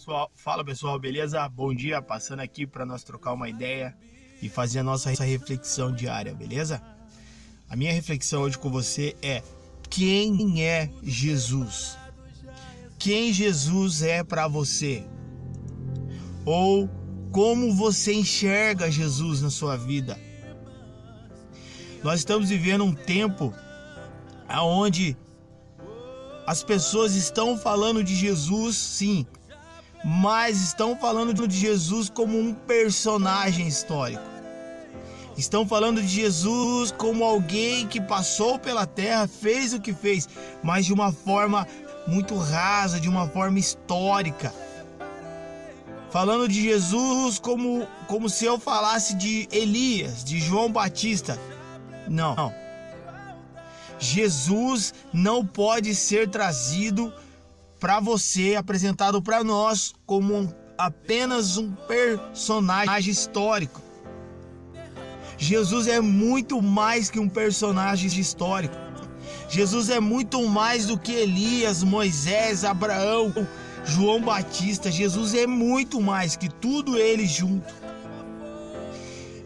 Pessoal, fala pessoal, beleza? Bom dia, passando aqui para nós trocar uma ideia e fazer a nossa reflexão diária, beleza? A minha reflexão hoje com você é: quem é Jesus? Quem Jesus é para você? Ou como você enxerga Jesus na sua vida? Nós estamos vivendo um tempo aonde as pessoas estão falando de Jesus, sim, mas estão falando de Jesus como um personagem histórico. Estão falando de Jesus como alguém que passou pela terra, fez o que fez, mas de uma forma muito rasa, de uma forma histórica. Falando de Jesus como, como se eu falasse de Elias, de João Batista. Não. Jesus não pode ser trazido para você, apresentado para nós como um, apenas um personagem histórico. Jesus é muito mais que um personagem histórico. Jesus é muito mais do que Elias, Moisés, Abraão, João Batista. Jesus é muito mais que tudo eles junto.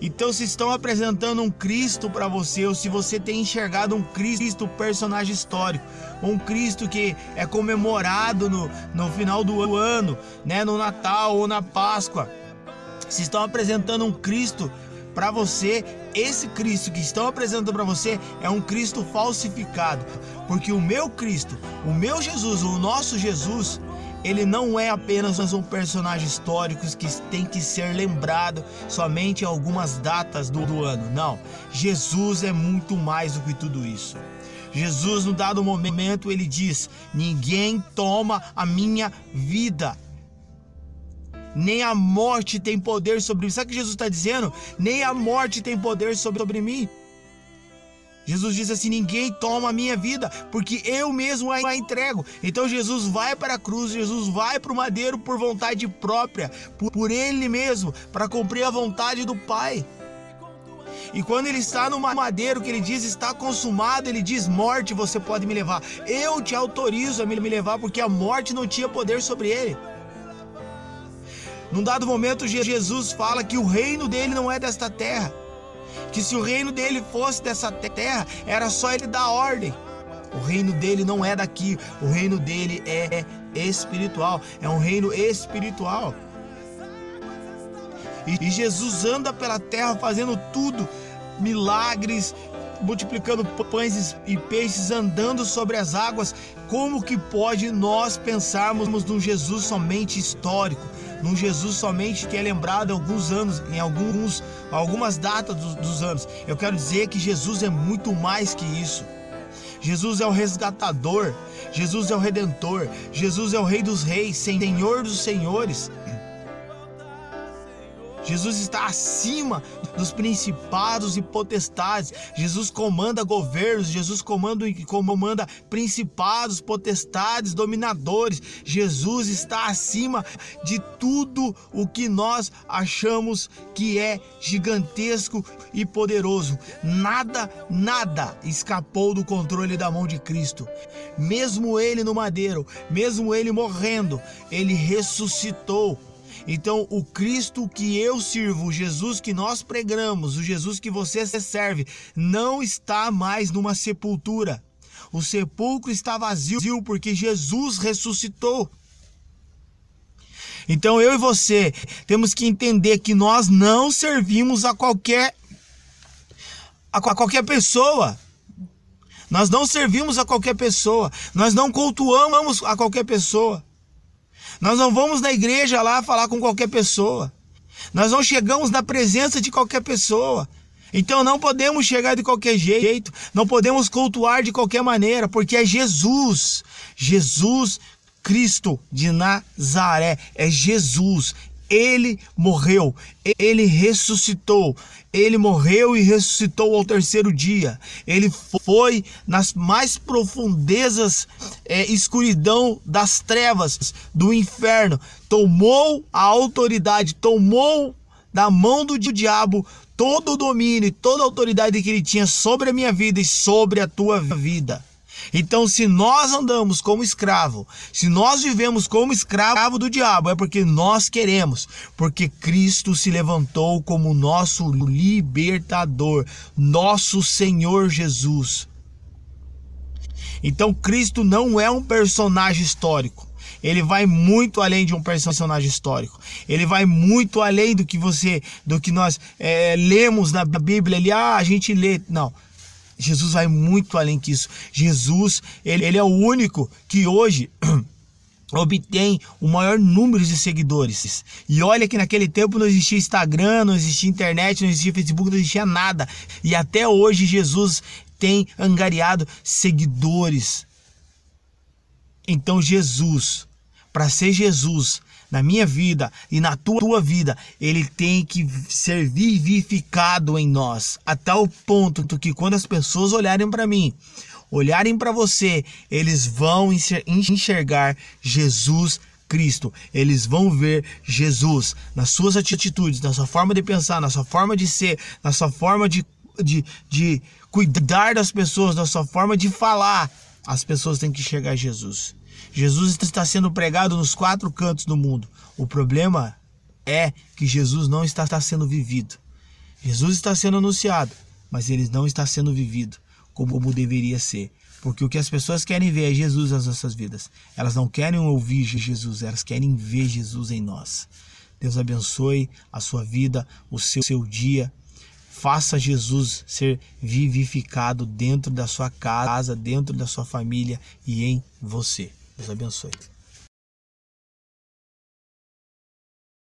Então, se estão apresentando um Cristo para você, ou se você tem enxergado um Cristo personagem histórico, um Cristo que é comemorado no, no final do ano, né, no Natal ou na Páscoa, se estão apresentando um Cristo para você, esse Cristo que estão apresentando para você é um Cristo falsificado, porque o meu Cristo, o meu Jesus, o nosso Jesus, ele não é apenas um personagem histórico que tem que ser lembrado somente em algumas datas do, do ano. Não, Jesus é muito mais do que tudo isso. Jesus, no dado momento, ele diz: Ninguém toma a minha vida. Nem a morte tem poder sobre mim. Sabe o que Jesus está dizendo? Nem a morte tem poder sobre, sobre mim. Jesus diz assim: Ninguém toma a minha vida, porque eu mesmo a entrego. Então Jesus vai para a cruz, Jesus vai para o madeiro por vontade própria, por, ele mesmo, para cumprir a vontade do Pai. E quando ele está no madeiro, que ele diz está consumado, ele diz: Morte, você pode me levar. Eu te autorizo a me levar, porque a morte não tinha poder sobre ele. Num dado momento, Jesus fala que o reino dele não é desta terra que se o reino dele fosse dessa terra, era só ele dar ordem. O reino dele não é daqui, o reino dele é espiritual, é um reino espiritual. E, Jesus anda pela terra fazendo tudo, milagres, multiplicando pães e peixes, andando sobre as águas. Como que pode nós pensarmos num Jesus somente histórico, num Jesus somente que é lembrado alguns anos, em alguns, algumas datas dos, dos anos? Eu quero dizer que Jesus é muito mais que isso. Jesus é o resgatador, Jesus é o redentor, Jesus é o Rei dos Reis, Senhor dos Senhores. Jesus está acima dos principados e potestades. Jesus comanda governos, Jesus comanda, comanda principados, potestades, dominadores. Jesus está acima de tudo o que nós achamos que é gigantesco e poderoso. Nada, nada escapou do controle da mão de Cristo. Mesmo ele no madeiro, mesmo ele morrendo, ele ressuscitou então, o Cristo que eu sirvo, o Jesus que nós pregamos, o Jesus que você serve, não está mais numa sepultura. O sepulcro está vazio porque Jesus ressuscitou. Então eu e você temos que entender que nós não servimos a qualquer a qualquer pessoa. Nós não servimos a qualquer pessoa. Nós não cultuamos a qualquer pessoa. Nós não vamos na igreja lá falar com qualquer pessoa. Nós não chegamos na presença de qualquer pessoa. Então não podemos chegar de qualquer jeito, não podemos cultuar de qualquer maneira, porque é Jesus, Jesus Cristo de Nazaré, é Jesus, ele morreu, ele ressuscitou, ele morreu e ressuscitou ao terceiro dia. Ele foi nas mais profundezas é, escuridão das trevas do inferno, tomou a autoridade, tomou da mão do diabo todo o domínio toda a autoridade que ele tinha sobre a minha vida e sobre a tua vida. Então, se nós andamos como escravo, se nós vivemos como escravo do diabo, é porque nós queremos, porque Cristo se levantou como nosso libertador, nosso Senhor Jesus. Então, Cristo não é um personagem histórico. Ele vai muito além de um personagem histórico. Ele vai muito além do que você, do que nós é, lemos na Bíblia. Ali, ah, a gente lê. Não. Jesus vai muito além que isso. Jesus, ele, ele é o único que hoje obtém o maior número de seguidores. E olha que naquele tempo não existia Instagram, não existia internet, não existia Facebook, não existia nada. E até hoje Jesus tem angariado seguidores. Então Jesus, para ser Jesus, na minha vida e na tua, tua vida, ele tem que ser vivificado em nós, a tal ponto que quando as pessoas olharem para mim, olharem para você, eles vão enxergar Jesus Cristo. Eles vão ver Jesus nas suas atitudes, na sua forma de pensar, na sua forma de ser, na sua forma de, de, de cuidar das pessoas, na sua forma de falar. As pessoas têm que enxergar Jesus. Jesus está sendo pregado nos quatro cantos do mundo. O problema é que Jesus não está, sendo vivido. Jesus está sendo anunciado, mas ele não está sendo vivido como deveria ser. Porque o que as pessoas querem ver é Jesus nas nossas vidas. Elas não querem ouvir Jesus, elas querem ver Jesus em nós. Deus abençoe a sua vida, o seu, seu dia. Faça Jesus ser vivificado dentro da sua casa, dentro da sua família e em você. Deus abençoe.